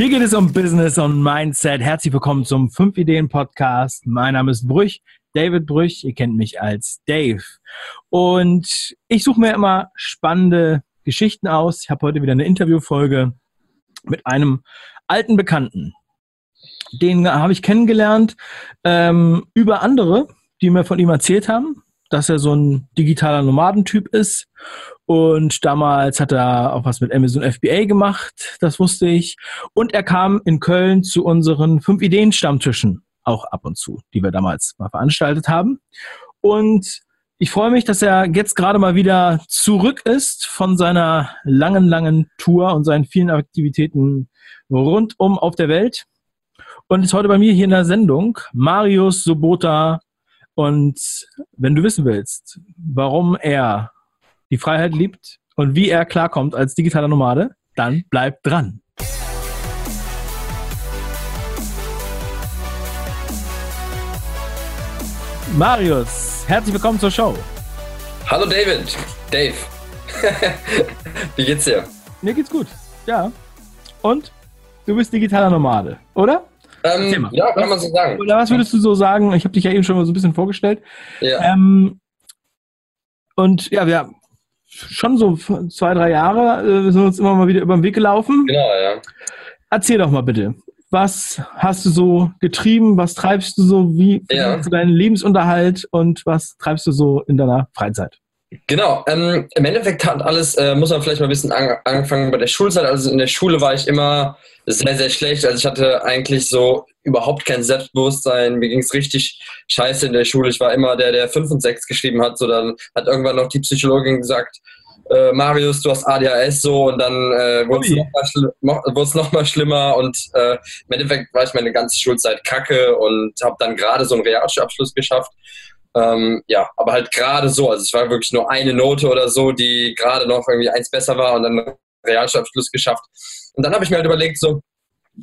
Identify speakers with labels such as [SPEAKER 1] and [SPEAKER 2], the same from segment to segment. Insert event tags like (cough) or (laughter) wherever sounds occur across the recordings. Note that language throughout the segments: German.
[SPEAKER 1] Hier geht es um Business und Mindset. Herzlich willkommen zum 5 Ideen Podcast. Mein Name ist Brüch, David Brüch. Ihr kennt mich als Dave. Und ich suche mir immer spannende Geschichten aus. Ich habe heute wieder eine Interviewfolge mit einem alten Bekannten. Den habe ich kennengelernt ähm, über andere, die mir von ihm erzählt haben, dass er so ein digitaler Nomadentyp ist. Und damals hat er auch was mit Amazon FBA gemacht, das wusste ich. Und er kam in Köln zu unseren fünf Ideen-Stammtischen, auch ab und zu, die wir damals mal veranstaltet haben. Und ich freue mich, dass er jetzt gerade mal wieder zurück ist von seiner langen, langen Tour und seinen vielen Aktivitäten rundum auf der Welt. Und ist heute bei mir hier in der Sendung Marius Sobota. Und wenn du wissen willst, warum er die Freiheit liebt und wie er klarkommt als digitaler Nomade, dann bleib dran. Marius, herzlich willkommen zur Show.
[SPEAKER 2] Hallo David, Dave. (laughs) wie geht's dir?
[SPEAKER 1] Mir geht's gut, ja. Und du bist digitaler Nomade, oder?
[SPEAKER 2] Ähm, ja, kann man so sagen.
[SPEAKER 1] Oder was würdest du so sagen? Ich habe dich ja eben schon mal so ein bisschen vorgestellt.
[SPEAKER 2] Ja.
[SPEAKER 1] Ähm, und ja, wir schon so zwei, drei Jahre äh, sind uns immer mal wieder über den Weg gelaufen.
[SPEAKER 2] Genau, ja.
[SPEAKER 1] Erzähl doch mal bitte. Was hast du so getrieben? Was treibst du so? Wie
[SPEAKER 2] Ja.
[SPEAKER 1] du deinen Lebensunterhalt und was treibst du so in deiner Freizeit?
[SPEAKER 2] Genau, ähm, im Endeffekt hat alles, äh, muss man vielleicht mal ein bisschen an, anfangen bei der Schulzeit. Also in der Schule war ich immer sehr, sehr schlecht. Also ich hatte eigentlich so überhaupt kein Selbstbewusstsein. Mir ging es richtig scheiße in der Schule. Ich war immer der, der 5 und 6 geschrieben hat. So dann hat irgendwann noch die Psychologin gesagt, äh, Marius, du hast ADHS so und dann äh, wurde es
[SPEAKER 1] Ui.
[SPEAKER 2] noch, mal schli- mo- wurd's noch mal schlimmer und äh, im Endeffekt war ich meine ganze Schulzeit kacke und habe dann gerade so einen Realschulabschluss geschafft. Ähm, ja, aber halt gerade so. Also es war wirklich nur eine Note oder so, die gerade noch irgendwie eins besser war und dann Realschulabschluss geschafft. Und dann habe ich mir halt überlegt, so,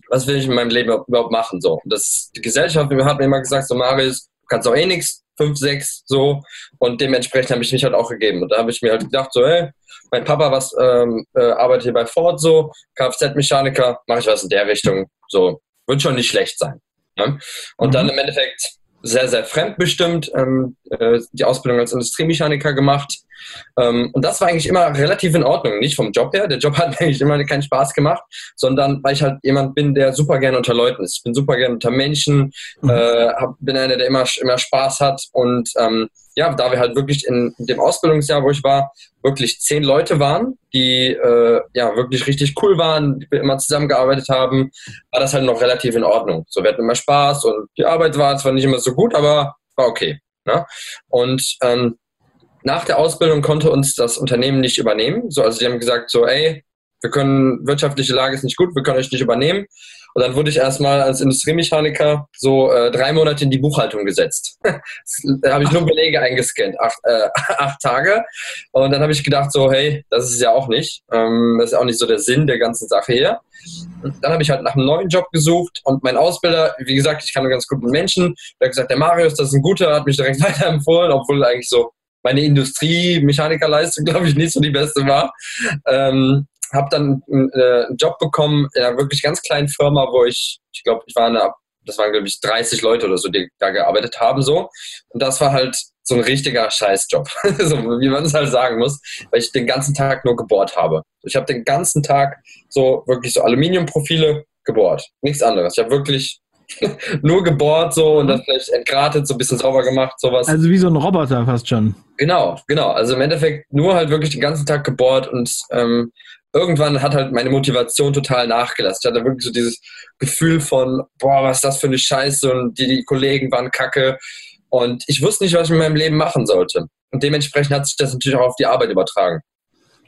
[SPEAKER 2] was will ich in meinem Leben überhaupt machen? So. Und das, die Gesellschaft hat mir immer gesagt, so Marius, du kannst auch eh nichts, fünf, sechs, so. Und dementsprechend habe ich mich halt auch gegeben. Und da habe ich mir halt gedacht, so, hey, mein Papa was ähm, äh, arbeitet hier bei Ford so, Kfz-Mechaniker, mache ich was in der Richtung. So, wird schon nicht schlecht sein. Ne? Und
[SPEAKER 1] Mhm.
[SPEAKER 2] dann im Endeffekt sehr, sehr fremdbestimmt, ähm, äh, die Ausbildung als Industriemechaniker gemacht. Ähm, und das war eigentlich immer relativ in Ordnung, nicht vom Job her. Der Job (laughs) hat eigentlich immer keinen Spaß gemacht, sondern weil ich halt jemand bin, der super gerne unter Leuten ist. Ich bin super gerne unter Menschen,
[SPEAKER 1] Mhm.
[SPEAKER 2] äh, hab, bin einer, der immer, immer Spaß hat. Und ähm, ja, da wir halt wirklich in dem Ausbildungsjahr, wo ich war, wirklich zehn Leute waren, die äh, ja wirklich richtig cool waren, die wir immer zusammengearbeitet haben, war das halt noch relativ in Ordnung. So, wir hatten immer Spaß und die Arbeit war zwar nicht immer so gut, aber war okay. Ne? Und ähm, nach der Ausbildung konnte uns das Unternehmen nicht übernehmen. So, also die haben gesagt, so, ey, wir können, wirtschaftliche Lage ist nicht gut, wir können euch nicht übernehmen. Und dann wurde ich erstmal als Industriemechaniker so äh, drei Monate in die Buchhaltung gesetzt. (laughs) da habe ich nur Belege eingescannt, acht, äh, (laughs) acht Tage. Und dann habe ich gedacht, so, hey, das ist ja auch nicht. Ähm, das ist auch nicht so der Sinn der ganzen Sache hier. Und dann habe ich halt nach einem neuen Job gesucht und mein Ausbilder, wie gesagt, ich kann ganz gut mit Menschen, der hat gesagt, der Marius, das ist ein guter, hat mich direkt (laughs) weiterempfohlen, obwohl eigentlich so meine Industrie-Mechanikerleistung, glaube ich, nicht so die beste war. Ähm, habe dann äh, einen Job bekommen in einer wirklich ganz kleinen Firma, wo ich, ich glaube, ich war eine, das waren, glaube ich, 30 Leute oder so, die da gearbeitet haben, so. Und das war halt so ein richtiger Scheißjob, (laughs) so, wie man es halt sagen muss, weil ich den ganzen Tag nur gebohrt habe. Ich habe den ganzen Tag so wirklich so Aluminiumprofile gebohrt, nichts anderes. Ich habe wirklich nur gebohrt so und das vielleicht entgratet, so ein bisschen sauber gemacht, sowas.
[SPEAKER 1] Also wie so ein Roboter fast schon.
[SPEAKER 2] Genau, genau. Also im Endeffekt nur halt wirklich den ganzen Tag gebohrt und ähm, irgendwann hat halt meine Motivation total nachgelassen. Ich hatte wirklich so dieses Gefühl von, boah, was ist das für eine Scheiße und die, die Kollegen waren kacke und ich wusste nicht, was ich mit meinem Leben machen sollte. Und dementsprechend hat sich das natürlich auch auf die Arbeit übertragen.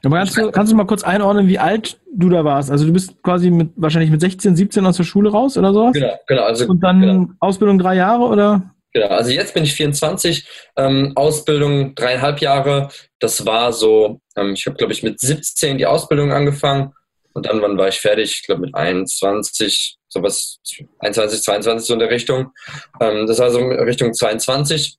[SPEAKER 1] Aber kannst du, kannst du mal kurz einordnen, wie alt du da warst? Also du bist quasi mit wahrscheinlich mit 16, 17 aus der Schule raus oder sowas?
[SPEAKER 2] Genau, genau. Also
[SPEAKER 1] Und dann
[SPEAKER 2] genau.
[SPEAKER 1] Ausbildung drei Jahre oder?
[SPEAKER 2] Genau, also jetzt bin ich 24, ähm, Ausbildung dreieinhalb Jahre. Das war so, ähm, ich habe, glaube ich, mit 17 die Ausbildung angefangen und dann wann war ich fertig? Ich glaube mit 21, sowas, 21, 22 so in der Richtung. Ähm, das war so in Richtung 22.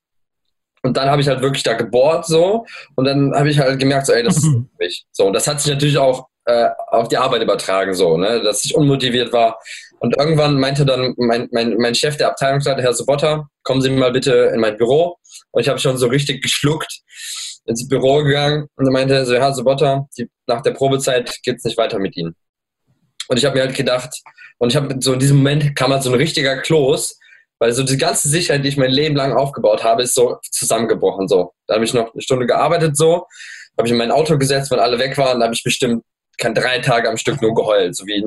[SPEAKER 2] Und dann habe ich halt wirklich da gebohrt so und dann habe ich halt gemerkt, so, ey, das ist für mich. So, und das hat sich natürlich auch äh, auf die Arbeit übertragen, so, ne? dass ich unmotiviert war. Und irgendwann meinte dann mein, mein, mein Chef der Abteilungsleiter, Herr Sobotta, kommen Sie mal bitte in mein Büro. Und ich habe schon so richtig geschluckt ins Büro gegangen und er meinte so, Herr Sobotta, die, nach der Probezeit geht es nicht weiter mit Ihnen. Und ich habe mir halt gedacht, und ich habe so in diesem Moment kam halt so ein richtiger Kloß, weil so die ganze Sicherheit, die ich mein Leben lang aufgebaut habe, ist so zusammengebrochen. So, da habe ich noch eine Stunde gearbeitet, so, habe ich in mein Auto gesetzt, wenn alle weg waren, da habe ich bestimmt kein drei Tage am Stück nur geheult, so wie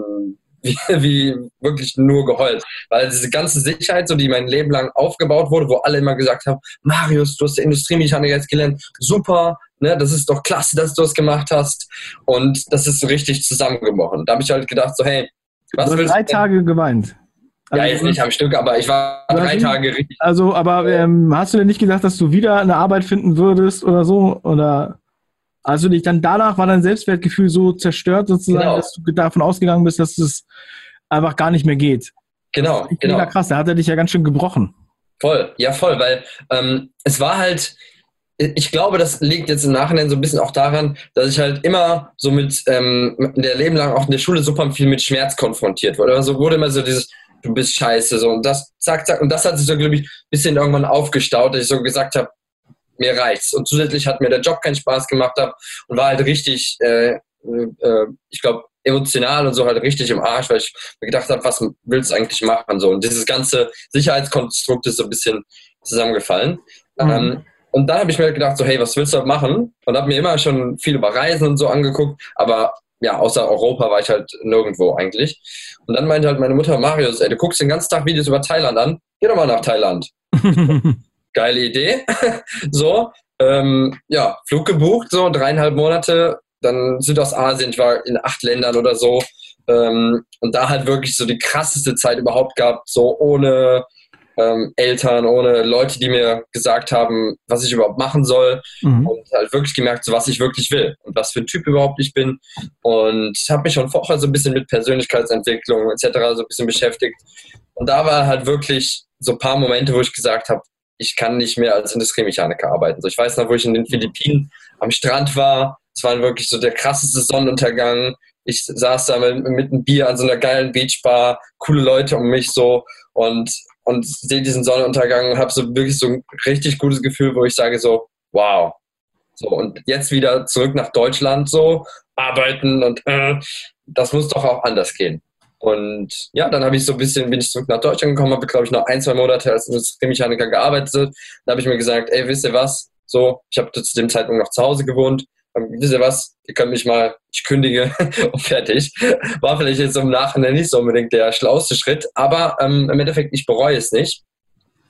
[SPEAKER 2] (laughs) wie, wie wirklich nur geheult. Weil diese ganze Sicherheit, so die mein Leben lang aufgebaut wurde, wo alle immer gesagt haben, Marius, du hast Industriemechaniker jetzt gelernt, super, ne, das ist doch klasse, dass du das gemacht hast. Und das ist so richtig zusammengebrochen. Da habe ich halt gedacht, so, hey,
[SPEAKER 1] was du hast drei Tage geweint.
[SPEAKER 2] Also, ja, jetzt nicht am Stück, aber ich war drei Tage richtig.
[SPEAKER 1] Also, aber ähm, hast du denn nicht gedacht, dass du wieder eine Arbeit finden würdest oder so? Oder du dich dann danach, war dein Selbstwertgefühl so zerstört sozusagen, genau. dass du davon ausgegangen bist, dass es einfach gar nicht mehr geht?
[SPEAKER 2] Genau,
[SPEAKER 1] das
[SPEAKER 2] genau.
[SPEAKER 1] krass, da hat er dich ja ganz schön gebrochen.
[SPEAKER 2] Voll, ja voll, weil ähm, es war halt, ich glaube, das liegt jetzt im Nachhinein so ein bisschen auch daran, dass ich halt immer so mit, ähm, in der Leben lang auch in der Schule super viel mit Schmerz konfrontiert wurde. Also wurde immer so dieses, du bist scheiße, so und das, zack, zack, und das hat sich so, glaube ich, ein bisschen irgendwann aufgestaut, dass ich so gesagt habe, mir reicht's. Und zusätzlich hat mir der Job keinen Spaß gemacht hab und war halt richtig, äh, äh, ich glaube, emotional und so halt richtig im Arsch, weil ich mir gedacht habe, was willst du eigentlich machen? So. Und dieses ganze Sicherheitskonstrukt ist so ein bisschen zusammengefallen. Mhm. Ähm, und dann habe ich mir halt gedacht, so, hey, was willst du machen? Und habe mir immer schon viel über Reisen und so angeguckt, aber ja, außer Europa war ich halt nirgendwo eigentlich. Und dann meinte halt meine Mutter, Marius, ey, du guckst den ganzen Tag Videos über Thailand an, geh doch mal nach Thailand. (laughs) geile Idee. (laughs) so, ähm, ja, Flug gebucht, so dreieinhalb Monate, dann Südostasien, ich war in acht Ländern oder so. Ähm, und da halt wirklich so die krasseste Zeit überhaupt gehabt, so ohne ähm, Eltern, ohne Leute, die mir gesagt haben, was ich überhaupt machen soll. Mhm. Und halt wirklich gemerkt, so, was ich wirklich will und was für ein Typ überhaupt ich bin. Und habe mich schon vorher so ein bisschen mit Persönlichkeitsentwicklung etc. so ein bisschen beschäftigt. Und da war halt wirklich so ein paar Momente, wo ich gesagt habe, ich kann nicht mehr als Industriemechaniker arbeiten. So, ich weiß noch, wo ich in den Philippinen am Strand war. Es war wirklich so der krasseste Sonnenuntergang. Ich saß da mit, mit einem Bier an so einer geilen Beachbar, coole Leute um mich so und, und sehe diesen Sonnenuntergang und habe so wirklich so ein richtig gutes Gefühl, wo ich sage so, wow. So, und jetzt wieder zurück nach Deutschland so, arbeiten und äh, das muss doch auch anders gehen. Und ja, dann habe ich so ein bisschen, bin ich zurück nach Deutschland gekommen, habe, glaube ich, noch ein, zwei Monate als Industriemechaniker gearbeitet. Dann habe ich mir gesagt, ey, wisst ihr was? So, ich habe zu dem Zeitpunkt noch zu Hause gewohnt. Ähm, wisst ihr was? Ihr könnt mich mal, ich kündige (laughs) und fertig. War vielleicht jetzt im Nachhinein nicht so unbedingt der schlauste Schritt, aber ähm, im Endeffekt, ich bereue es nicht.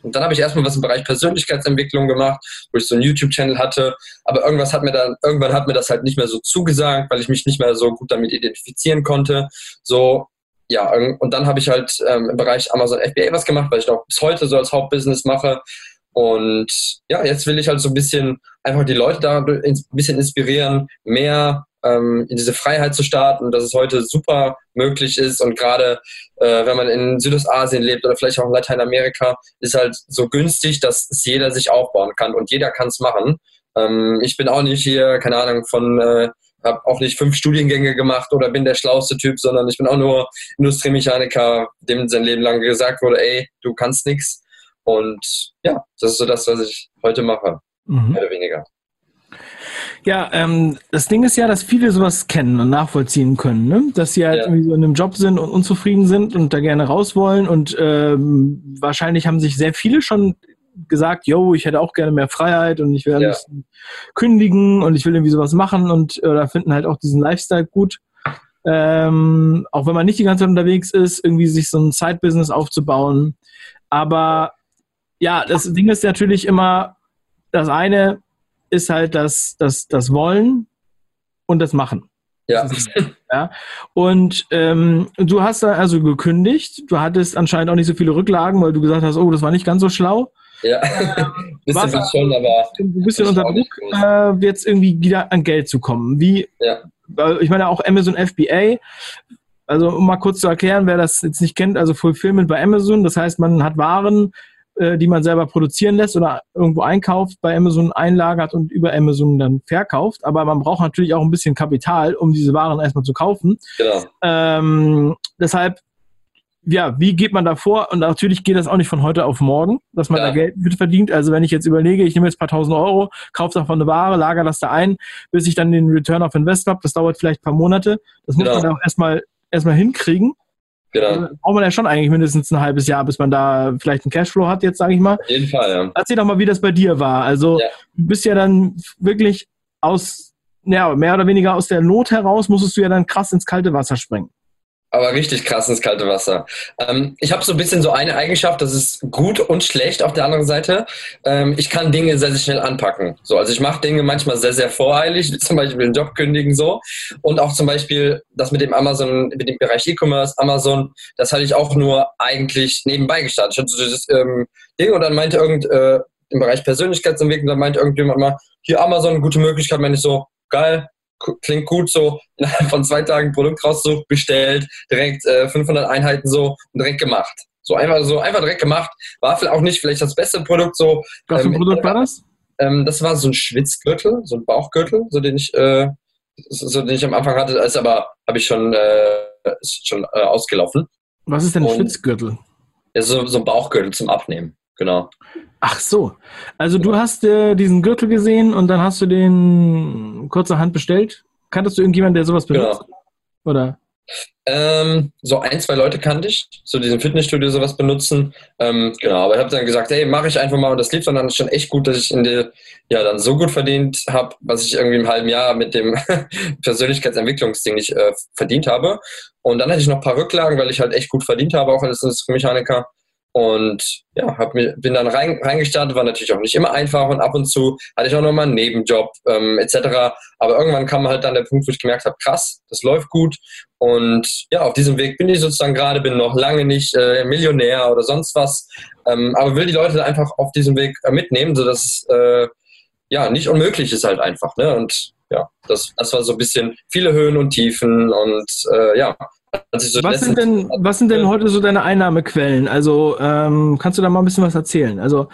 [SPEAKER 2] Und dann habe ich erstmal was im Bereich Persönlichkeitsentwicklung gemacht, wo ich so einen YouTube-Channel hatte. Aber irgendwas hat mir dann, irgendwann hat mir das halt nicht mehr so zugesagt, weil ich mich nicht mehr so gut damit identifizieren konnte. So, ja, und dann habe ich halt ähm, im Bereich Amazon FBA was gemacht, weil ich auch bis heute so als Hauptbusiness mache. Und ja, jetzt will ich halt so ein bisschen einfach die Leute da ein bisschen inspirieren, mehr ähm, in diese Freiheit zu starten, dass es heute super möglich ist. Und gerade äh, wenn man in Südostasien lebt oder vielleicht auch in Lateinamerika, ist halt so günstig, dass es jeder sich aufbauen kann und jeder kann es machen. Ähm, ich bin auch nicht hier, keine Ahnung, von äh, habe auch nicht fünf Studiengänge gemacht oder bin der schlauste Typ, sondern ich bin auch nur Industriemechaniker, dem sein Leben lang gesagt wurde, ey, du kannst nichts. Und ja, das ist so das, was ich heute mache, mhm. mehr oder weniger.
[SPEAKER 1] Ja, ähm, das Ding ist ja, dass viele sowas kennen und nachvollziehen können, ne? dass sie halt ja. irgendwie so in einem Job sind und unzufrieden sind und da gerne raus wollen und ähm, wahrscheinlich haben sich sehr viele schon gesagt, yo, ich hätte auch gerne mehr Freiheit und ich will ja. kündigen und ich will irgendwie sowas machen und oder finden halt auch diesen Lifestyle gut. Ähm, auch wenn man nicht die ganze Zeit unterwegs ist, irgendwie sich so ein Side-Business aufzubauen. Aber ja, das Ding ist natürlich immer, das eine ist halt das, das, das Wollen und das Machen.
[SPEAKER 2] Ja.
[SPEAKER 1] ja. Und ähm, du hast da also gekündigt. Du hattest anscheinend auch nicht so viele Rücklagen, weil du gesagt hast, oh, das war nicht ganz so schlau.
[SPEAKER 2] Ja, ein (laughs) bisschen was, schon, aber.
[SPEAKER 1] Ein bisschen unter Druck, äh, jetzt irgendwie wieder an Geld zu kommen. Wie, ja. ich meine auch Amazon FBA, also um mal kurz zu erklären, wer das jetzt nicht kennt, also Fulfillment bei Amazon, das heißt, man hat Waren äh, die man selber produzieren lässt oder irgendwo einkauft, bei Amazon einlagert und über Amazon dann verkauft. Aber man braucht natürlich auch ein bisschen Kapital, um diese Waren erstmal zu kaufen. Genau. Ähm, deshalb ja, wie geht man da vor? Und natürlich geht das auch nicht von heute auf morgen, dass man ja. da Geld mit verdient. Also wenn ich jetzt überlege, ich nehme jetzt ein paar tausend Euro, kaufe davon eine Ware, lager das da ein, bis ich dann den Return of Invest habe, das dauert vielleicht ein paar Monate. Das muss genau. man auch erstmal, erstmal hinkriegen. Genau. Also braucht man ja schon eigentlich mindestens ein halbes Jahr, bis man da vielleicht einen Cashflow hat, jetzt sage ich mal.
[SPEAKER 2] Auf jeden Fall, ja.
[SPEAKER 1] Erzähl doch mal, wie das bei dir war. Also ja. du bist ja dann wirklich aus, ja, mehr oder weniger aus der Not heraus, musstest du ja dann krass ins kalte Wasser springen
[SPEAKER 2] aber richtig krass ins kalte Wasser. Ähm, ich habe so ein bisschen so eine Eigenschaft, das ist gut und schlecht auf der anderen Seite. Ähm, ich kann Dinge sehr, sehr schnell anpacken. So, also ich mache Dinge manchmal sehr, sehr voreilig, (laughs) zum Beispiel den Job kündigen so. Und auch zum Beispiel das mit dem Amazon, mit dem Bereich E-Commerce, Amazon, das hatte ich auch nur eigentlich nebenbei gestartet. Ich hatte so das ähm, Ding und dann meinte irgend äh, im Bereich Persönlichkeitsentwicklung, dann meinte irgendjemand mal, hier Amazon, gute Möglichkeit, meine ich so, geil, klingt gut so, (laughs) innerhalb von zwei Tagen Produkt rausgesucht, bestellt, direkt äh, 500 Einheiten so und direkt gemacht. So einfach so einfach direkt gemacht. War vielleicht auch nicht vielleicht das beste Produkt so.
[SPEAKER 1] Was für ein ähm, Produkt war das?
[SPEAKER 2] Ähm, das war so ein Schwitzgürtel, so ein Bauchgürtel, so den ich, äh, so, den ich am Anfang hatte, ist aber habe ich schon äh, schon äh, ausgelaufen.
[SPEAKER 1] Was ist denn ein Schwitzgürtel?
[SPEAKER 2] Ja, so, so ein Bauchgürtel zum Abnehmen, genau.
[SPEAKER 1] Ach so. Also du hast äh, diesen Gürtel gesehen und dann hast du den kurzerhand bestellt. Kanntest du irgendjemanden, der sowas benutzt? Genau. Oder?
[SPEAKER 2] Ähm, so ein, zwei Leute kannte ich, so diesen Fitnessstudio sowas benutzen. Ähm, genau, aber ich habe dann gesagt, hey, mache ich einfach mal und das lief dann schon echt gut, dass ich in der, ja, dann so gut verdient habe, was ich irgendwie im halben Jahr mit dem (laughs) Persönlichkeitsentwicklungsding nicht äh, verdient habe. Und dann hatte ich noch ein paar Rücklagen, weil ich halt echt gut verdient habe, auch als Mechaniker. Und ja, hab mir, bin dann rein, reingestartet, war natürlich auch nicht immer einfach und ab und zu hatte ich auch nochmal einen Nebenjob ähm, etc. Aber irgendwann kam halt dann der Punkt, wo ich gemerkt habe, krass, das läuft gut. Und ja, auf diesem Weg bin ich sozusagen gerade, bin noch lange nicht äh, Millionär oder sonst was, ähm, aber will die Leute einfach auf diesem Weg äh, mitnehmen, sodass es äh, ja nicht unmöglich ist halt einfach. Ne? Und ja, das, das war so ein bisschen viele Höhen und Tiefen und äh, ja,
[SPEAKER 1] so was, sind denn, was sind denn heute so deine Einnahmequellen? Also ähm, kannst du da mal ein bisschen was erzählen? Also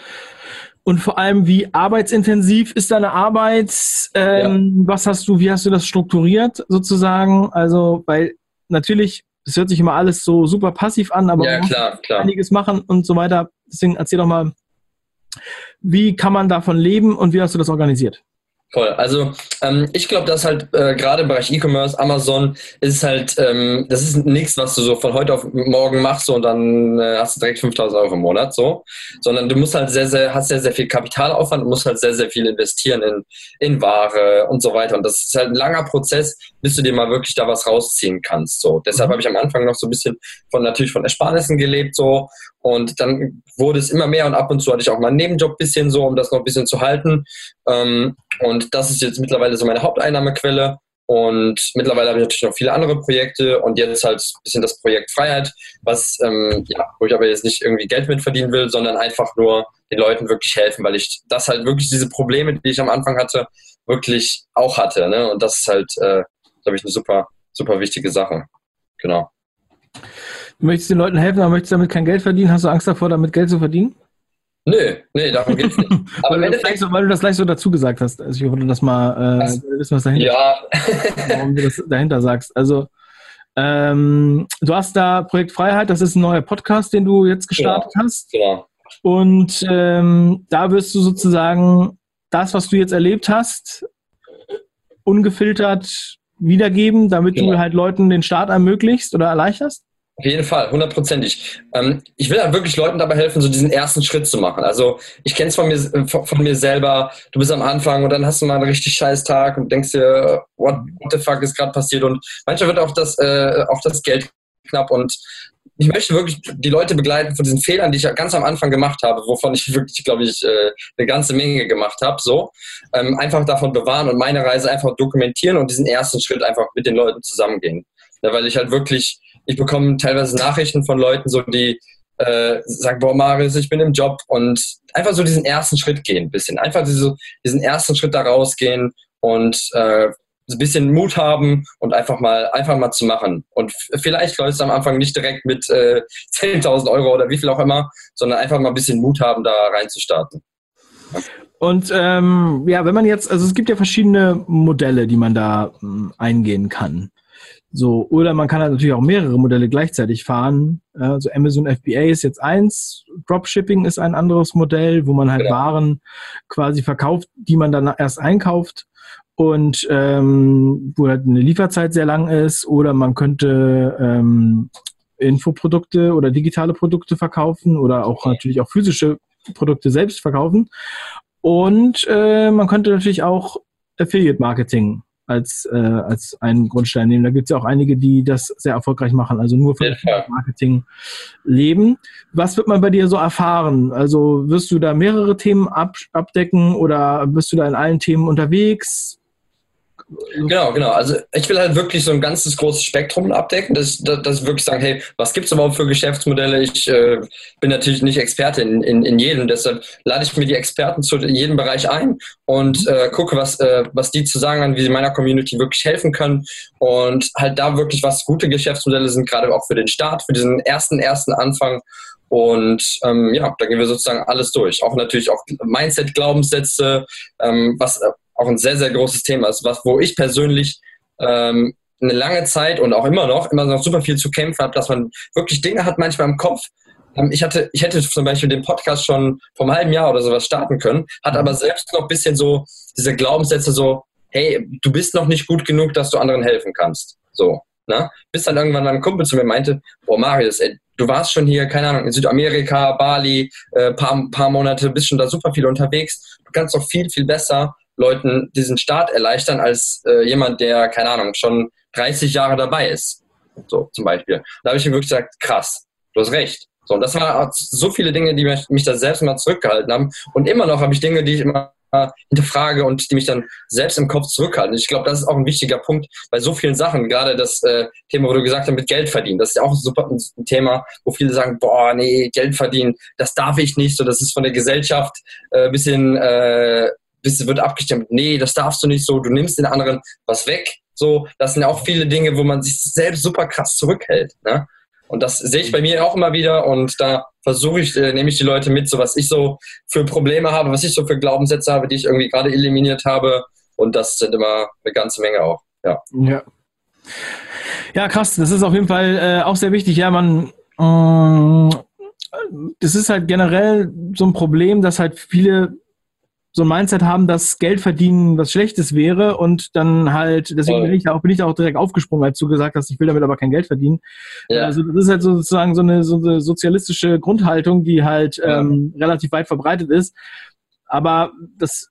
[SPEAKER 1] und vor allem, wie arbeitsintensiv ist deine Arbeit? Ähm, ja. Was hast du, wie hast du das strukturiert sozusagen? Also, weil natürlich, es hört sich immer alles so super passiv an, aber
[SPEAKER 2] ja, klar, klar.
[SPEAKER 1] einiges machen und so weiter. Deswegen erzähl doch mal, wie kann man davon leben und wie hast du das organisiert?
[SPEAKER 2] Voll. Also ähm, ich glaube, dass halt äh, gerade im Bereich E-Commerce, Amazon ist halt, ähm, das ist nichts, was du so von heute auf morgen machst so, und dann äh, hast du direkt 5000 Euro im Monat so, sondern du musst halt sehr, sehr, hast sehr, sehr viel Kapitalaufwand und musst halt sehr, sehr viel investieren in, in Ware und so weiter. Und das ist halt ein langer Prozess, bis du dir mal wirklich da was rausziehen kannst. So. Deshalb mhm. habe ich am Anfang noch so ein bisschen von natürlich von Ersparnissen gelebt so und dann wurde es immer mehr und ab und zu hatte ich auch mal einen Nebenjob bisschen so, um das noch ein bisschen zu halten. Ähm, und das ist jetzt mittlerweile so meine Haupteinnahmequelle. Und mittlerweile habe ich natürlich noch viele andere Projekte und jetzt halt ein bisschen das Projekt Freiheit, was, ähm, ja, wo ich aber jetzt nicht irgendwie Geld mit verdienen will, sondern einfach nur den Leuten wirklich helfen, weil ich das halt wirklich diese Probleme, die ich am Anfang hatte, wirklich auch hatte. Ne? Und das ist halt, äh, glaube ich, eine super, super wichtige Sache. Genau.
[SPEAKER 1] Du möchtest den Leuten helfen, aber möchtest damit kein Geld verdienen? Hast du Angst davor, damit Geld zu verdienen?
[SPEAKER 2] Nö, nee, darum geht's nicht. (laughs)
[SPEAKER 1] Aber weil, du so, weil du das gleich so dazu gesagt hast. Also ich hoffe, das mal äh, wissen, was dahinter
[SPEAKER 2] Ja. (laughs)
[SPEAKER 1] warum du das dahinter sagst. Also ähm, du hast da Projekt Freiheit, das ist ein neuer Podcast, den du jetzt gestartet
[SPEAKER 2] genau.
[SPEAKER 1] hast.
[SPEAKER 2] Genau.
[SPEAKER 1] Und ähm, da wirst du sozusagen das, was du jetzt erlebt hast, ungefiltert wiedergeben, damit genau. du halt Leuten den Start ermöglichst oder erleichterst?
[SPEAKER 2] Auf jeden Fall, hundertprozentig. Ähm, ich will halt wirklich Leuten dabei helfen, so diesen ersten Schritt zu machen. Also ich kenne es von mir, von, mir selber, du bist am Anfang und dann hast du mal einen richtig scheiß Tag und denkst dir, what, what the fuck ist gerade passiert? Und manchmal wird auch das, äh, auch das Geld knapp und ich möchte wirklich die Leute begleiten von diesen Fehlern, die ich ganz am Anfang gemacht habe, wovon ich wirklich, glaube ich, äh, eine ganze Menge gemacht habe. So ähm, einfach davon bewahren und meine Reise einfach dokumentieren und diesen ersten Schritt einfach mit den Leuten zusammengehen. Ja, weil ich halt wirklich ich bekomme teilweise Nachrichten von Leuten, so die äh, sagen, boah, Marius, ich bin im Job und einfach so diesen ersten Schritt gehen, ein bisschen. Einfach diese, diesen ersten Schritt da rausgehen und äh, ein bisschen Mut haben und einfach mal, einfach mal zu machen. Und vielleicht läuft es am Anfang nicht direkt mit äh, (laughs) 10.000 Euro oder wie viel auch immer, sondern einfach mal ein bisschen Mut haben, da reinzustarten.
[SPEAKER 1] Und ähm, ja, wenn man jetzt, also es gibt ja verschiedene Modelle, die man da ähm, eingehen kann. So, oder man kann halt natürlich auch mehrere Modelle gleichzeitig fahren. Also Amazon FBA ist jetzt eins, Dropshipping ist ein anderes Modell, wo man halt ja. Waren quasi verkauft, die man dann erst einkauft und ähm, wo halt eine Lieferzeit sehr lang ist. Oder man könnte ähm, Infoprodukte oder digitale Produkte verkaufen oder auch natürlich auch physische Produkte selbst verkaufen. Und äh, man könnte natürlich auch Affiliate Marketing als, äh, als einen Grundstein nehmen. Da gibt es ja auch einige, die das sehr erfolgreich machen, also nur von ja. Marketing leben. Was wird man bei dir so erfahren? Also wirst du da mehrere Themen ab, abdecken oder bist du da in allen Themen unterwegs?
[SPEAKER 2] Genau, genau. Also ich will halt wirklich so ein ganzes großes Spektrum abdecken, dass, dass, dass wirklich sagen, hey, was gibt es überhaupt für Geschäftsmodelle? Ich äh, bin natürlich nicht Experte in, in, in jedem, deshalb lade ich mir die Experten zu jedem Bereich ein und mhm. äh, gucke, was, äh, was die zu sagen haben, wie sie meiner Community wirklich helfen können und halt da wirklich, was gute Geschäftsmodelle sind, gerade auch für den Start, für diesen ersten, ersten Anfang und ähm, ja, da gehen wir sozusagen alles durch. Auch natürlich auch Mindset, Glaubenssätze, ähm, was auch ein sehr, sehr großes Thema ist, was, wo ich persönlich ähm, eine lange Zeit und auch immer noch, immer noch super viel zu kämpfen habe, dass man wirklich Dinge hat manchmal im Kopf. Ähm, ich, hatte, ich hätte zum Beispiel den Podcast schon vor einem halben Jahr oder sowas starten können, hat aber selbst noch ein bisschen so diese Glaubenssätze so, hey, du bist noch nicht gut genug, dass du anderen helfen kannst. So. Ne? Bis dann irgendwann mein Kumpel zu mir meinte, boah Marius, ey, du warst schon hier, keine Ahnung, in Südamerika, Bali, äh, paar, paar Monate, bist schon da super viel unterwegs. Du kannst doch viel, viel besser Leuten diesen Start erleichtern als äh, jemand, der, keine Ahnung, schon 30 Jahre dabei ist. So zum Beispiel. Da habe ich mir wirklich gesagt, krass, du hast recht. So, und das waren so viele Dinge, die mich, mich da selbst mal zurückgehalten haben. Und immer noch habe ich Dinge, die ich immer hinterfrage und die mich dann selbst im Kopf zurückhalten. Ich glaube, das ist auch ein wichtiger Punkt bei so vielen Sachen. Gerade das äh, Thema, wo du gesagt hast, mit Geld verdienen. Das ist ja auch super ein Thema, wo viele sagen, boah, nee, Geld verdienen, das darf ich nicht. So, das ist von der Gesellschaft äh, bisschen äh, bist, wird abgestimmt, nee, das darfst du nicht so, du nimmst den anderen was weg. So, das sind ja auch viele Dinge, wo man sich selbst super krass zurückhält. Ne? Und das sehe ich bei mir auch immer wieder und da versuche ich, äh, nehme ich die Leute mit, so was ich so für Probleme habe, was ich so für Glaubenssätze habe, die ich irgendwie gerade eliminiert habe. Und das sind immer eine ganze Menge auch. Ja.
[SPEAKER 1] Ja, ja krass. Das ist auf jeden Fall äh, auch sehr wichtig. Ja, man, äh, das ist halt generell so ein Problem, dass halt viele so ein Mindset haben, dass Geld verdienen was Schlechtes wäre und dann halt, deswegen bin ich auch, bin ich auch direkt aufgesprungen, als du gesagt hast, ich will damit aber kein Geld verdienen. Ja. Also das ist halt sozusagen so eine, so eine sozialistische Grundhaltung, die halt ja. ähm, relativ weit verbreitet ist. Aber das,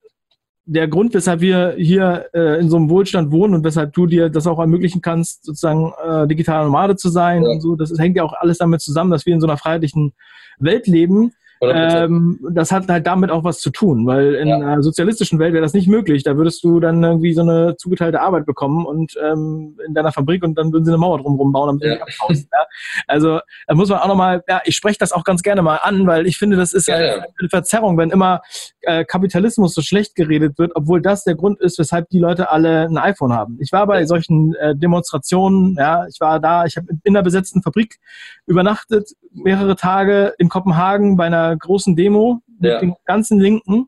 [SPEAKER 1] der Grund, weshalb wir hier äh, in so einem Wohlstand wohnen und weshalb du dir das auch ermöglichen kannst, sozusagen äh, digitaler Nomade zu sein ja. und so, das hängt ja auch alles damit zusammen, dass wir in so einer freiheitlichen Welt leben ähm, das hat halt damit auch was zu tun, weil in ja. einer sozialistischen Welt wäre das nicht möglich. Da würdest du dann irgendwie so eine zugeteilte Arbeit bekommen und ähm, in deiner Fabrik und dann würden sie eine Mauer drumherum bauen, damit ja. du. Ja? Also da muss man auch nochmal, ja, ich spreche das auch ganz gerne mal an, weil ich finde, das ist ja, halt eine Verzerrung, wenn immer äh, Kapitalismus so schlecht geredet wird, obwohl das der Grund ist, weshalb die Leute alle ein iPhone haben. Ich war bei solchen äh, Demonstrationen, ja, ich war da, ich habe in einer besetzten Fabrik übernachtet, mehrere Tage in Kopenhagen bei einer großen Demo mit ja. den ganzen Linken,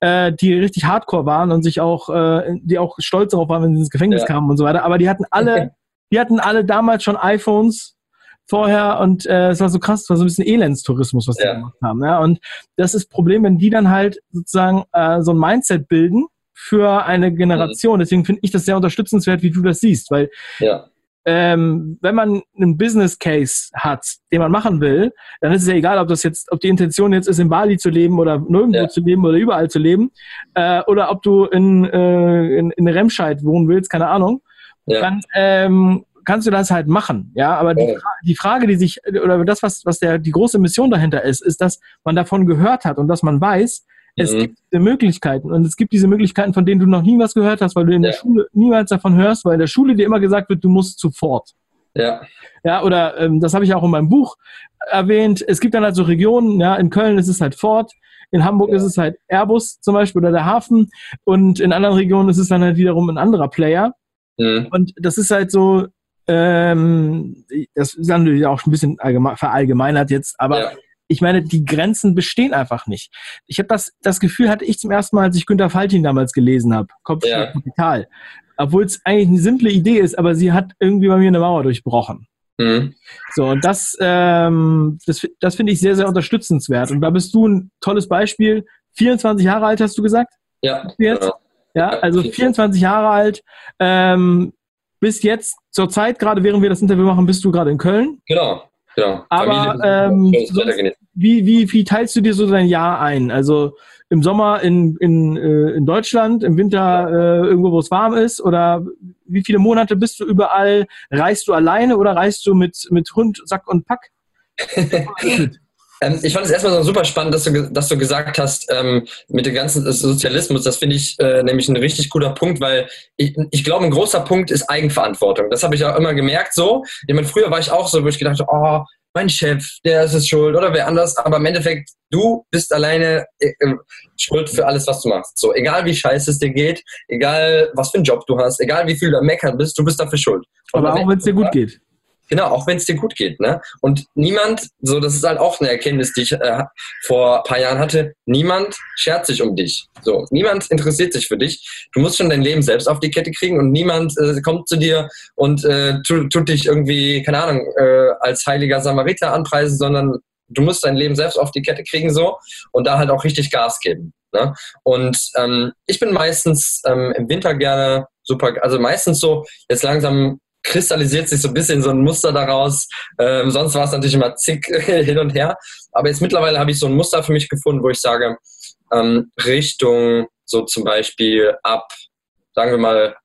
[SPEAKER 1] äh, die richtig hardcore waren und sich auch, äh, die auch stolz darauf waren, wenn sie ins Gefängnis ja. kamen und so weiter. Aber die hatten alle, die hatten alle damals schon iPhones vorher und äh, es war so krass, es war so ein bisschen Elendstourismus, was die gemacht haben. Ja? Und das ist das Problem, wenn die dann halt sozusagen äh, so ein Mindset bilden für eine Generation. Mhm. Deswegen finde ich das sehr unterstützenswert, wie du das siehst, weil ja ähm, wenn man einen Business Case hat, den man machen will, dann ist es ja egal, ob das jetzt, ob die Intention jetzt ist, in Bali zu leben oder nirgendwo ja. zu leben oder überall zu leben, äh, oder ob du in, äh, in, in Remscheid wohnen willst, keine Ahnung, ja. dann ähm, kannst du das halt machen. Ja, aber die, die, Frage, die sich, oder das, was, was der, die große Mission dahinter ist, ist, dass man davon gehört hat und dass man weiß, es mhm. gibt diese Möglichkeiten und es gibt diese Möglichkeiten, von denen du noch nie was gehört hast, weil du in ja. der Schule niemals davon hörst, weil in der Schule dir immer gesagt wird, du musst sofort. Ja. Ja, oder ähm, das habe ich auch in meinem Buch erwähnt. Es gibt dann halt so Regionen, ja, in Köln ist es halt Fort, In Hamburg ja. ist es halt Airbus zum Beispiel oder der Hafen und in anderen Regionen ist es dann halt wiederum ein anderer Player. Mhm. Und das ist halt so, ähm, das ist natürlich auch ein bisschen verallgemeinert jetzt, aber ja. Ich meine, die Grenzen bestehen einfach nicht. Ich habe das, das Gefühl, hatte ich zum ersten Mal, als ich Günter Faltin damals gelesen habe, Kopf ja. Kapital. Obwohl es eigentlich eine simple Idee ist, aber sie hat irgendwie bei mir eine Mauer durchbrochen. Mhm. So, und das, ähm, das, das finde ich sehr, sehr unterstützenswert. Und da bist du ein tolles Beispiel. 24 Jahre alt, hast du gesagt?
[SPEAKER 2] Ja.
[SPEAKER 1] Jetzt? Ja, also 24 Jahre alt. Ähm, bis jetzt, zur Zeit, gerade während wir das Interview machen, bist du gerade in Köln.
[SPEAKER 2] Genau, genau.
[SPEAKER 1] Aber ähm, sonst, wie, wie, wie teilst du dir so dein Jahr ein? Also im Sommer in, in, äh, in Deutschland, im Winter äh, irgendwo, wo es warm ist? Oder wie viele Monate bist du überall? Reist du alleine oder reist du mit, mit Hund, Sack und Pack? (laughs)
[SPEAKER 2] Ähm, ich fand es erstmal so super spannend, dass du, dass du gesagt hast, ähm, mit dem ganzen Sozialismus, das finde ich äh, nämlich ein richtig guter Punkt, weil ich, ich glaube, ein großer Punkt ist Eigenverantwortung. Das habe ich auch immer gemerkt so. Ich meine, früher war ich auch so, wo ich gedacht habe, oh, mein Chef, der ist es schuld oder wer anders, aber im Endeffekt, du bist alleine äh, äh, schuld für alles, was du machst. So, egal wie scheiße es dir geht, egal was für einen Job du hast, egal wie viel du am Meckern bist, du bist dafür schuld.
[SPEAKER 1] Und aber auch wenn es dir gut geht.
[SPEAKER 2] Genau, auch wenn es dir gut geht. Ne? Und niemand, so das ist halt auch eine Erkenntnis, die ich äh, vor ein paar Jahren hatte, niemand schert sich um dich. So, niemand interessiert sich für dich. Du musst schon dein Leben selbst auf die Kette kriegen und niemand äh, kommt zu dir und äh, tut, tut, dich irgendwie, keine Ahnung, äh, als heiliger Samariter anpreisen, sondern du musst dein Leben selbst auf die Kette kriegen so und da halt auch richtig Gas geben. Ne? Und ähm, ich bin meistens ähm, im Winter gerne super, also meistens so jetzt langsam kristallisiert sich so ein bisschen so ein Muster daraus. Ähm, sonst war es natürlich immer zick (laughs) hin und her. Aber jetzt mittlerweile habe ich so ein Muster für mich gefunden, wo ich sage, ähm, Richtung so zum Beispiel ab, sagen wir mal,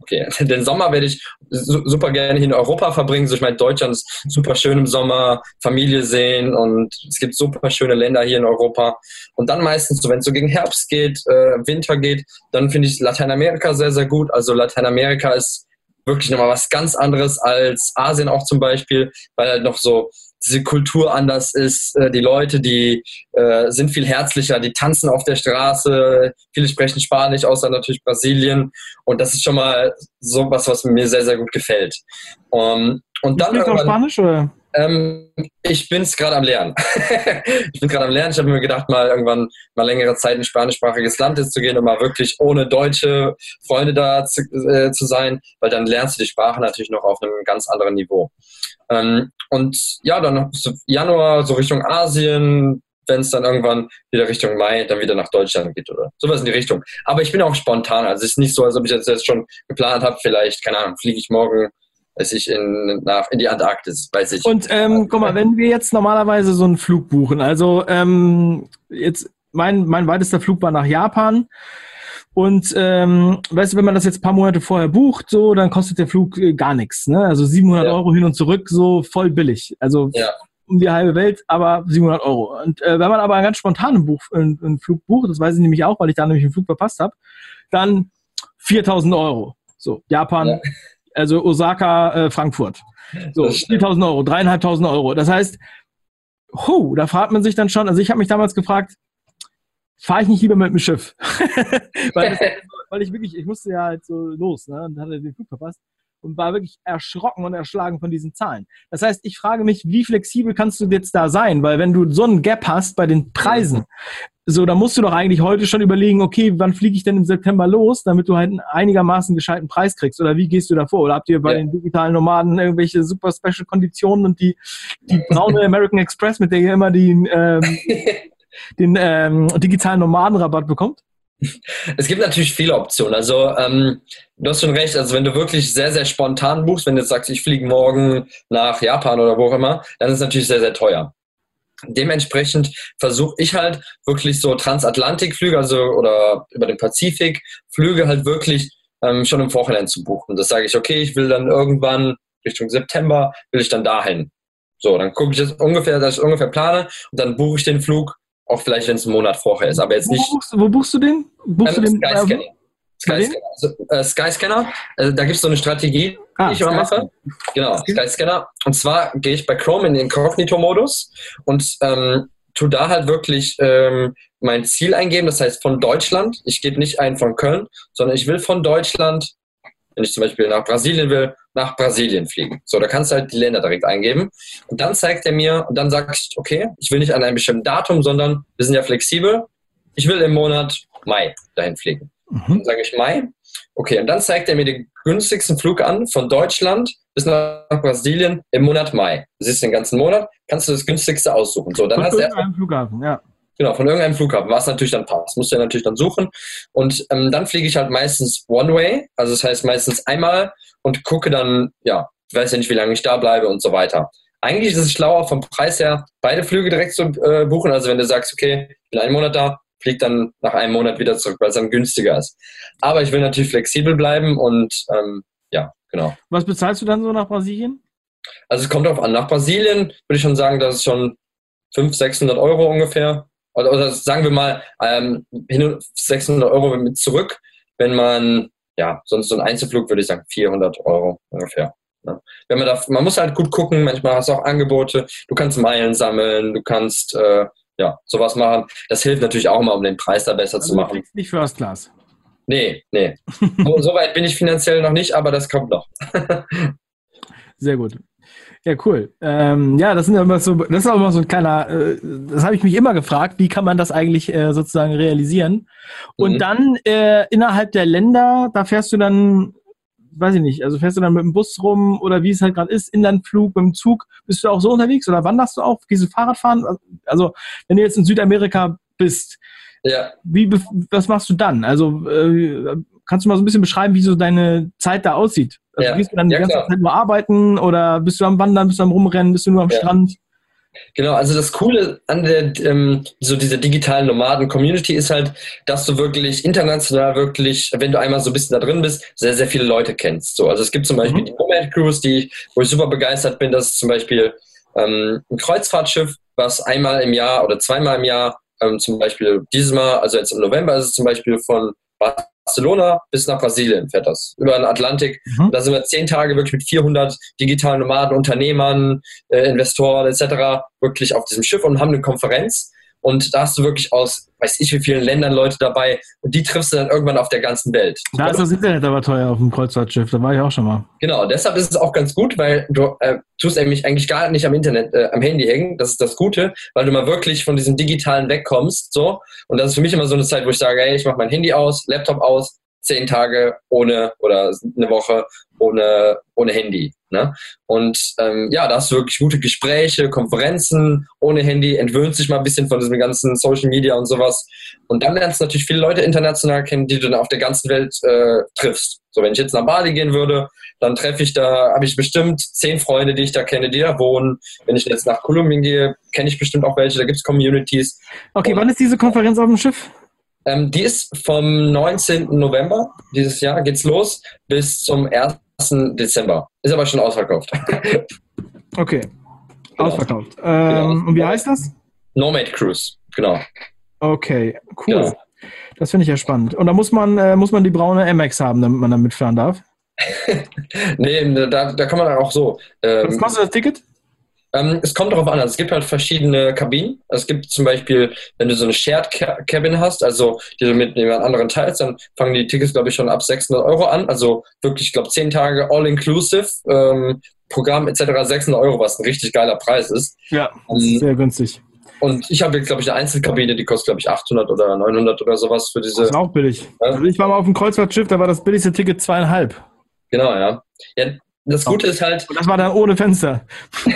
[SPEAKER 2] okay, (laughs) den Sommer werde ich super gerne hier in Europa verbringen. So, ich meine, Deutschland ist super schön im Sommer, Familie sehen und es gibt super schöne Länder hier in Europa. Und dann meistens, so wenn es so gegen Herbst geht, äh, Winter geht, dann finde ich Lateinamerika sehr, sehr gut. Also Lateinamerika ist wirklich nochmal was ganz anderes als Asien auch zum Beispiel, weil halt noch so diese Kultur anders ist. Äh, die Leute, die äh, sind viel herzlicher, die tanzen auf der Straße, viele sprechen Spanisch, außer natürlich Brasilien. Und das ist schon mal so was, was mir sehr, sehr gut gefällt. Um, und dann.
[SPEAKER 1] Sprichst du auch Spanisch oder?
[SPEAKER 2] Ähm, ich (laughs) bin es gerade am Lernen. ich bin gerade am Lernen. Ich habe mir gedacht, mal irgendwann mal längere Zeit in spanischsprachiges Land jetzt zu gehen und mal wirklich ohne deutsche Freunde da zu, äh, zu sein, weil dann lernst du die Sprache natürlich noch auf einem ganz anderen Niveau. Ähm, und ja, dann Januar so Richtung Asien, wenn es dann irgendwann wieder Richtung Mai dann wieder nach Deutschland geht oder sowas in die Richtung. Aber ich bin auch spontan. Also es ist nicht so, als ob ich das jetzt schon geplant habe, vielleicht, keine Ahnung, fliege ich morgen weiß ich, in, nach, in die Antarktis, weiß ich.
[SPEAKER 1] Und ähm, guck mal, wenn wir jetzt normalerweise so einen Flug buchen, also ähm, jetzt mein, mein weitester Flug war nach Japan. Und ähm, weißt du, wenn man das jetzt ein paar Monate vorher bucht, so, dann kostet der Flug äh, gar nichts. Ne? Also 700 ja. Euro hin und zurück, so voll billig. Also ja. um die halbe Welt, aber 700 Euro. Und äh, wenn man aber einen ganz spontanen Buch, einen, einen Flug bucht, das weiß ich nämlich auch, weil ich da nämlich einen Flug verpasst habe, dann 4000 Euro. So, Japan, ja also Osaka, äh, Frankfurt. So, 4.000 Euro, 3.500 Euro. Das heißt, hu, da fragt man sich dann schon, also ich habe mich damals gefragt, fahre ich nicht lieber mit dem Schiff? (laughs) weil, das, (laughs) weil, ich wirklich, ich musste ja halt so los ne, und hatte den Flug verpasst und war wirklich erschrocken und erschlagen von diesen Zahlen. Das heißt, ich frage mich, wie flexibel kannst du jetzt da sein? Weil wenn du so einen Gap hast bei den Preisen, so, da musst du doch eigentlich heute schon überlegen, okay, wann fliege ich denn im September los, damit du halt einen einigermaßen gescheiten Preis kriegst? Oder wie gehst du da vor? Oder habt ihr bei ja. den digitalen Nomaden irgendwelche super Special Konditionen und die, die (laughs) braune American Express, mit der ihr immer die, ähm, (laughs) den ähm, digitalen Nomadenrabatt bekommt? (laughs)
[SPEAKER 2] Es gibt natürlich viele Optionen. Also ähm, du hast schon recht, also wenn du wirklich sehr, sehr spontan buchst, wenn du jetzt sagst, ich fliege morgen nach Japan oder wo auch immer, dann ist es natürlich sehr, sehr teuer. Dementsprechend versuche ich halt wirklich so Transatlantikflüge, also oder über den Pazifik, Flüge halt wirklich ähm, schon im Vorhinein zu buchen. Das sage ich, okay, ich will dann irgendwann Richtung September, will ich dann dahin. So, dann gucke ich das ungefähr, dass ich ungefähr plane und dann buche ich den Flug, auch vielleicht, wenn es einen Monat vorher ist, aber jetzt nicht.
[SPEAKER 1] Wo buchst, wo buchst du den? Buchst
[SPEAKER 2] ähm,
[SPEAKER 1] du den?
[SPEAKER 2] Skyscanner. Skyscanner. Also, äh, Skyscanner, also, da gibt es so eine Strategie, ah, die ich immer mache. Genau, Skyscanner. Und zwar gehe ich bei Chrome in den Incognito-Modus und ähm, tu da halt wirklich ähm, mein Ziel eingeben, das heißt von Deutschland. Ich gebe nicht ein von Köln, sondern ich will von Deutschland, wenn ich zum Beispiel nach Brasilien will, nach Brasilien fliegen. So, da kannst du halt die Länder direkt eingeben. Und dann zeigt er mir, und dann sagst du, okay, ich will nicht an einem bestimmten Datum, sondern wir sind ja flexibel. Ich will im Monat Mai dahin fliegen. Mhm. Dann sage ich Mai. Okay, und dann zeigt er mir den günstigsten Flug an von Deutschland bis nach Brasilien im Monat Mai. Du siehst den ganzen Monat, kannst du das günstigste aussuchen. So, dann von hast du Flughafen, ja. Genau, von irgendeinem Flughafen, was natürlich dann passt. Musst du ja natürlich dann suchen. Und ähm, dann fliege ich halt meistens One-Way, also das heißt meistens einmal und gucke dann, ja, ich weiß ja nicht, wie lange ich da bleibe und so weiter. Eigentlich ist es schlauer, vom Preis her beide Flüge direkt zu äh, buchen. Also wenn du sagst, okay, ich bin einen Monat da, fliegt dann nach einem Monat wieder zurück, weil es dann günstiger ist. Aber ich will natürlich flexibel bleiben und ähm, ja, genau.
[SPEAKER 1] Was bezahlst du dann so nach Brasilien?
[SPEAKER 2] Also es kommt darauf an. Nach Brasilien würde ich schon sagen, dass es schon 500, 600 Euro ungefähr. Oder, oder sagen wir mal ähm, 600 Euro mit zurück, wenn man, ja, sonst so ein Einzelflug würde ich sagen 400 Euro ungefähr. Ja. Wenn man da, man muss halt gut gucken, manchmal hast du auch Angebote, du kannst Meilen sammeln, du kannst äh, ja, sowas machen. Das hilft natürlich auch mal, um den Preis da besser also zu machen.
[SPEAKER 1] Nicht First Class.
[SPEAKER 2] Nee, nee. (laughs) so weit bin ich finanziell noch nicht, aber das kommt noch. (laughs)
[SPEAKER 1] Sehr gut. Ja, cool. Ähm, ja, das sind immer so, das ist auch immer so ein kleiner, äh, das habe ich mich immer gefragt, wie kann man das eigentlich äh, sozusagen realisieren? Und mhm. dann äh, innerhalb der Länder, da fährst du dann weiß ich nicht, also fährst du dann mit dem Bus rum oder wie es halt gerade ist, Inlandflug, mit dem Zug, bist du auch so unterwegs oder wanderst du auch, gehst du Fahrradfahren? Also, wenn du jetzt in Südamerika bist, ja. wie, was machst du dann? Also, äh, kannst du mal so ein bisschen beschreiben, wie so deine Zeit da aussieht? Also, ja. gehst du dann die ja, ganze klar. Zeit nur arbeiten oder bist du am Wandern, bist du am Rumrennen, bist du nur am ja. Strand?
[SPEAKER 2] Genau, also das Coole an der ähm, so dieser digitalen Nomaden-Community ist halt, dass du wirklich international wirklich, wenn du einmal so ein bisschen da drin bist, sehr, sehr viele Leute kennst. So, also es gibt zum Beispiel mhm. die Nomad Cruise, die, wo ich super begeistert bin, das ist zum Beispiel ähm, ein Kreuzfahrtschiff, was einmal im Jahr oder zweimal im Jahr, ähm, zum Beispiel dieses Mal, also jetzt im November ist es zum Beispiel von Barcelona bis nach Brasilien fährt das, über den Atlantik. Mhm. Da sind wir zehn Tage wirklich mit 400 digitalen Nomaden, Unternehmern, äh, Investoren etc. wirklich auf diesem Schiff und haben eine Konferenz. Und da hast du wirklich aus, weiß ich wie vielen Ländern Leute dabei. Und die triffst du dann irgendwann auf der ganzen Welt.
[SPEAKER 1] Da ist das Internet aber teuer auf dem Kreuzfahrtschiff. Da war ich auch schon mal.
[SPEAKER 2] Genau, deshalb ist es auch ganz gut, weil du äh, tust nämlich eigentlich gar nicht am Internet, äh, am Handy hängen. Das ist das Gute, weil du mal wirklich von diesem Digitalen wegkommst. So. Und das ist für mich immer so eine Zeit, wo ich sage, hey, ich mache mein Handy aus, Laptop aus, zehn Tage ohne oder eine Woche ohne, ohne Handy. Ne? Und ähm, ja, da hast du wirklich gute Gespräche, Konferenzen ohne Handy, entwöhnt sich mal ein bisschen von diesem ganzen Social Media und sowas. Und dann lernst du natürlich viele Leute international kennen, die du dann auf der ganzen Welt äh, triffst. So, wenn ich jetzt nach Bali gehen würde, dann treffe ich da, habe ich bestimmt zehn Freunde, die ich da kenne, die da wohnen. Wenn ich jetzt nach Kolumbien gehe, kenne ich bestimmt auch welche, da gibt es Communities.
[SPEAKER 1] Okay, und, wann ist diese Konferenz auf dem Schiff?
[SPEAKER 2] Ähm, die ist vom 19. November dieses Jahr, geht's los, bis zum 1. Dezember. Ist aber schon ausverkauft. (laughs)
[SPEAKER 1] okay. Genau. Ausverkauft. Ähm, genau. Und wie heißt das?
[SPEAKER 2] Nomad Cruise, genau.
[SPEAKER 1] Okay, cool. Genau. Das finde ich ja spannend. Und da muss man, äh, muss man die braune MX haben, damit man da mitfahren darf? (laughs)
[SPEAKER 2] nee, da, da kann man auch so.
[SPEAKER 1] Ähm, Was kostet das Ticket?
[SPEAKER 2] Ähm, es kommt darauf an. Also es gibt halt verschiedene Kabinen. Es gibt zum Beispiel, wenn du so eine Shared Cabin hast, also die du mit jemand anderen teilst, dann fangen die Tickets, glaube ich, schon ab 600 Euro an. Also wirklich, ich glaube, 10 Tage all-inclusive. Ähm, Programm etc. 600 Euro, was ein richtig geiler Preis ist.
[SPEAKER 1] Ja, ähm, sehr günstig.
[SPEAKER 2] Und ich habe jetzt, glaube ich, eine Einzelkabine, die kostet, glaube ich, 800 oder 900 oder sowas für diese. Das
[SPEAKER 1] ist auch billig. Ja? Also ich war mal auf dem Kreuzfahrtschiff, da war das billigste Ticket zweieinhalb.
[SPEAKER 2] Genau, ja. ja das Gute ist halt.
[SPEAKER 1] Und das war dann ohne Fenster. (laughs)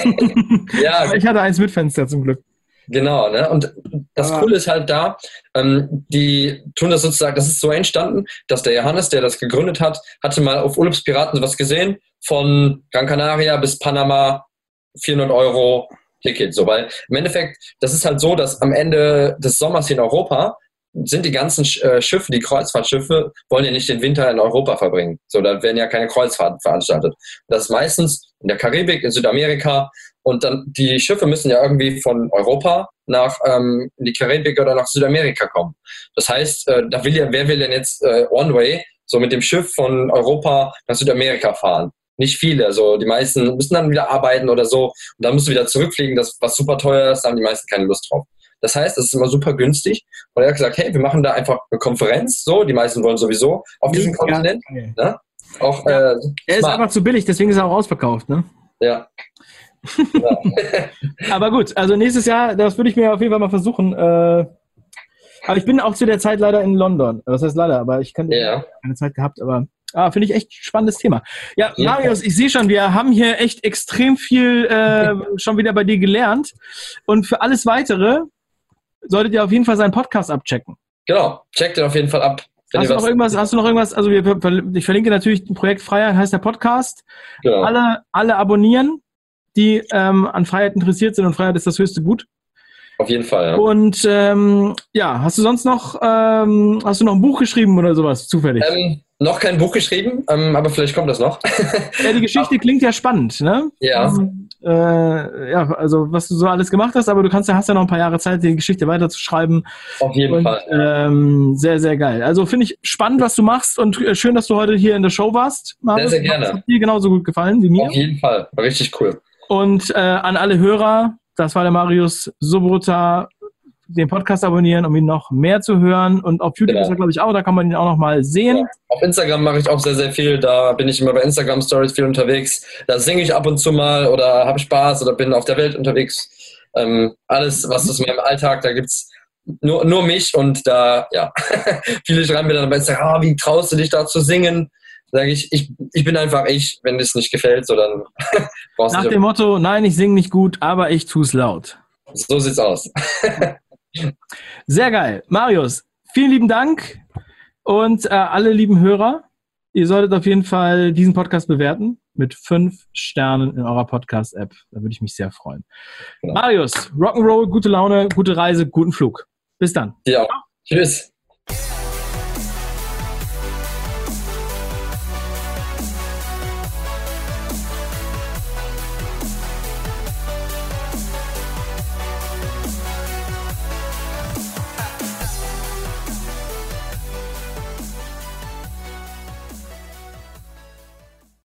[SPEAKER 1] ja. ich hatte eins mit Fenster zum Glück.
[SPEAKER 2] Genau, ne? Und das Aber Coole ist halt da, ähm, die tun das sozusagen, das ist so entstanden, dass der Johannes, der das gegründet hat, hatte mal auf Urlaubspiraten was gesehen, von Gran Canaria bis Panama 400 Euro Ticket, so, weil im Endeffekt, das ist halt so, dass am Ende des Sommers hier in Europa sind die ganzen äh, Schiffe, die Kreuzfahrtschiffe, wollen ja nicht den Winter in Europa verbringen. So, da werden ja keine Kreuzfahrten veranstaltet. Das ist meistens in der Karibik, in Südamerika. Und dann die Schiffe müssen ja irgendwie von Europa nach ähm, in die Karibik oder nach Südamerika kommen. Das heißt, äh, da will ja, wer will denn jetzt äh, One Way so mit dem Schiff von Europa nach Südamerika fahren? Nicht viele. Also die meisten müssen dann wieder arbeiten oder so. Und dann du wieder zurückfliegen, das was super teuer ist, haben die meisten keine Lust drauf. Das heißt, es ist immer super günstig. Und er hat gesagt, hey, wir machen da einfach eine Konferenz. So, die meisten wollen sowieso auf diesem ja. Kontinent. Ne?
[SPEAKER 1] Auch, ja. äh, er ist einfach zu billig, deswegen ist er auch ausverkauft. Ne?
[SPEAKER 2] Ja.
[SPEAKER 1] ja. (laughs) Aber gut, also nächstes Jahr, das würde ich mir auf jeden Fall mal versuchen. Äh, aber ich bin auch zu der Zeit leider in London. Das heißt leider, aber ich kann ja. keine Zeit gehabt, aber ah, finde ich echt spannendes Thema. Ja, ja, Marius, ich sehe schon, wir haben hier echt extrem viel äh, (laughs) schon wieder bei dir gelernt. Und für alles weitere solltet ihr auf jeden Fall seinen Podcast abchecken.
[SPEAKER 2] Genau, checkt ihn auf jeden Fall ab.
[SPEAKER 1] Hast du noch irgendwas, hast du noch irgendwas, also wir, ich verlinke natürlich ein Projekt Freiheit, heißt der Podcast. Genau. Alle, alle abonnieren, die ähm, an Freiheit interessiert sind und Freiheit ist das höchste Gut.
[SPEAKER 2] Auf jeden Fall, ja.
[SPEAKER 1] Und ähm, ja, hast du sonst noch, ähm, hast du noch ein Buch geschrieben oder sowas, zufällig?
[SPEAKER 2] Ähm, noch kein Buch geschrieben, ähm, aber vielleicht kommt das noch.
[SPEAKER 1] ja, die (laughs) Geschichte klingt ja spannend, ne?
[SPEAKER 2] Ja.
[SPEAKER 1] Äh, ja, also was du so alles gemacht hast, aber du kannst ja, hast ja noch ein paar Jahre Zeit, die Geschichte weiterzuschreiben.
[SPEAKER 2] Auf jeden und, Fall.
[SPEAKER 1] Ähm, sehr, sehr geil. Also finde ich spannend, was du machst und äh, schön, dass du heute hier in der Show warst.
[SPEAKER 2] Markus. Sehr, sehr gerne.
[SPEAKER 1] Das hat dir genauso gut gefallen wie mir.
[SPEAKER 2] Auf jeden Fall. War richtig cool.
[SPEAKER 1] Und äh, an alle Hörer, das war der Marius Sobota. Den Podcast abonnieren, um ihn noch mehr zu hören. Und auf YouTube genau. ist er, glaube ich, auch. Da kann man ihn auch noch mal sehen. Ja.
[SPEAKER 2] Auf Instagram mache ich auch sehr, sehr viel. Da bin ich immer bei Instagram Stories viel unterwegs. Da singe ich ab und zu mal oder habe Spaß oder bin auf der Welt unterwegs. Ähm, alles, was mir im Alltag, da gibt es nur, nur mich und da, ja, (laughs) viele schreiben mir dann bei Instagram, ah, wie traust du dich da zu singen? sage ich, ich, ich bin einfach ich, wenn es nicht gefällt, so dann (laughs)
[SPEAKER 1] brauchst du Nach dem Motto, nein, ich singe nicht gut, aber ich tue es laut.
[SPEAKER 2] So sieht's aus. (laughs)
[SPEAKER 1] Sehr geil. Marius, vielen lieben Dank und äh, alle lieben Hörer, ihr solltet auf jeden Fall diesen Podcast bewerten mit fünf Sternen in eurer Podcast-App. Da würde ich mich sehr freuen. Genau. Marius, Rock'n'Roll, gute Laune, gute Reise, guten Flug. Bis dann.
[SPEAKER 2] Ja, tschüss.